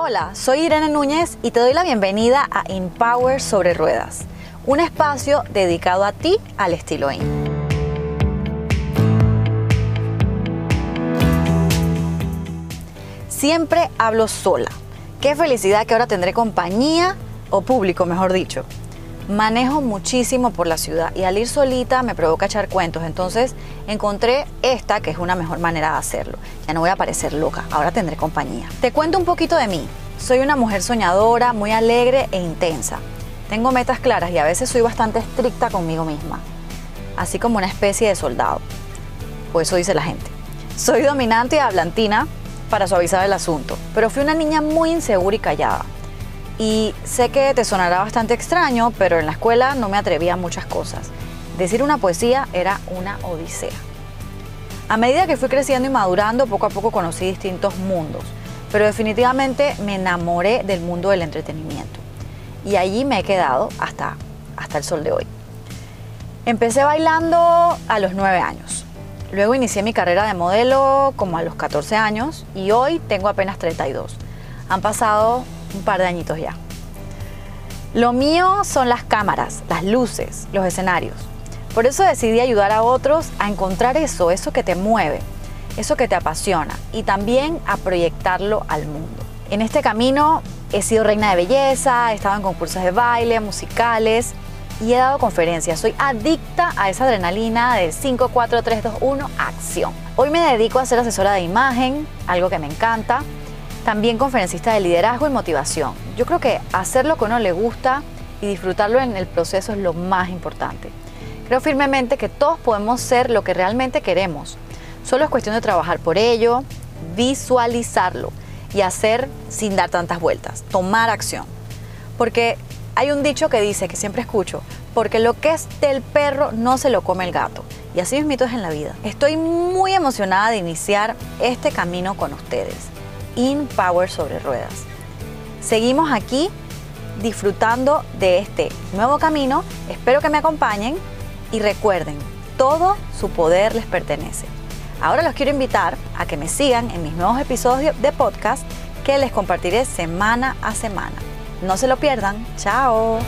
Hola, soy Irene Núñez y te doy la bienvenida a Empower sobre Ruedas, un espacio dedicado a ti al estilo IN. Siempre hablo sola. Qué felicidad que ahora tendré compañía o público, mejor dicho. Manejo muchísimo por la ciudad y al ir solita me provoca echar cuentos, entonces encontré esta que es una mejor manera de hacerlo. Ya no voy a parecer loca, ahora tendré compañía. Te cuento un poquito de mí. Soy una mujer soñadora, muy alegre e intensa. Tengo metas claras y a veces soy bastante estricta conmigo misma, así como una especie de soldado. O eso dice la gente. Soy dominante y hablantina para suavizar el asunto, pero fui una niña muy insegura y callada. Y sé que te sonará bastante extraño, pero en la escuela no me atrevía a muchas cosas. Decir una poesía era una odisea. A medida que fui creciendo y madurando, poco a poco conocí distintos mundos, pero definitivamente me enamoré del mundo del entretenimiento. Y allí me he quedado hasta, hasta el sol de hoy. Empecé bailando a los 9 años. Luego inicié mi carrera de modelo como a los 14 años y hoy tengo apenas 32. Han pasado un par de añitos ya. Lo mío son las cámaras, las luces, los escenarios. Por eso decidí ayudar a otros a encontrar eso, eso que te mueve, eso que te apasiona y también a proyectarlo al mundo. En este camino he sido reina de belleza, he estado en concursos de baile, musicales y he dado conferencias. Soy adicta a esa adrenalina de 5, 4, 3, 2, 1, acción. Hoy me dedico a ser asesora de imagen, algo que me encanta también conferencista de liderazgo y motivación. Yo creo que hacer lo que uno le gusta y disfrutarlo en el proceso es lo más importante. Creo firmemente que todos podemos ser lo que realmente queremos. Solo es cuestión de trabajar por ello, visualizarlo y hacer sin dar tantas vueltas, tomar acción. Porque hay un dicho que dice, que siempre escucho, porque lo que es del perro no se lo come el gato. Y así mismo es en la vida. Estoy muy emocionada de iniciar este camino con ustedes. In Power sobre ruedas. Seguimos aquí disfrutando de este nuevo camino. Espero que me acompañen y recuerden, todo su poder les pertenece. Ahora los quiero invitar a que me sigan en mis nuevos episodios de podcast que les compartiré semana a semana. No se lo pierdan. Chao.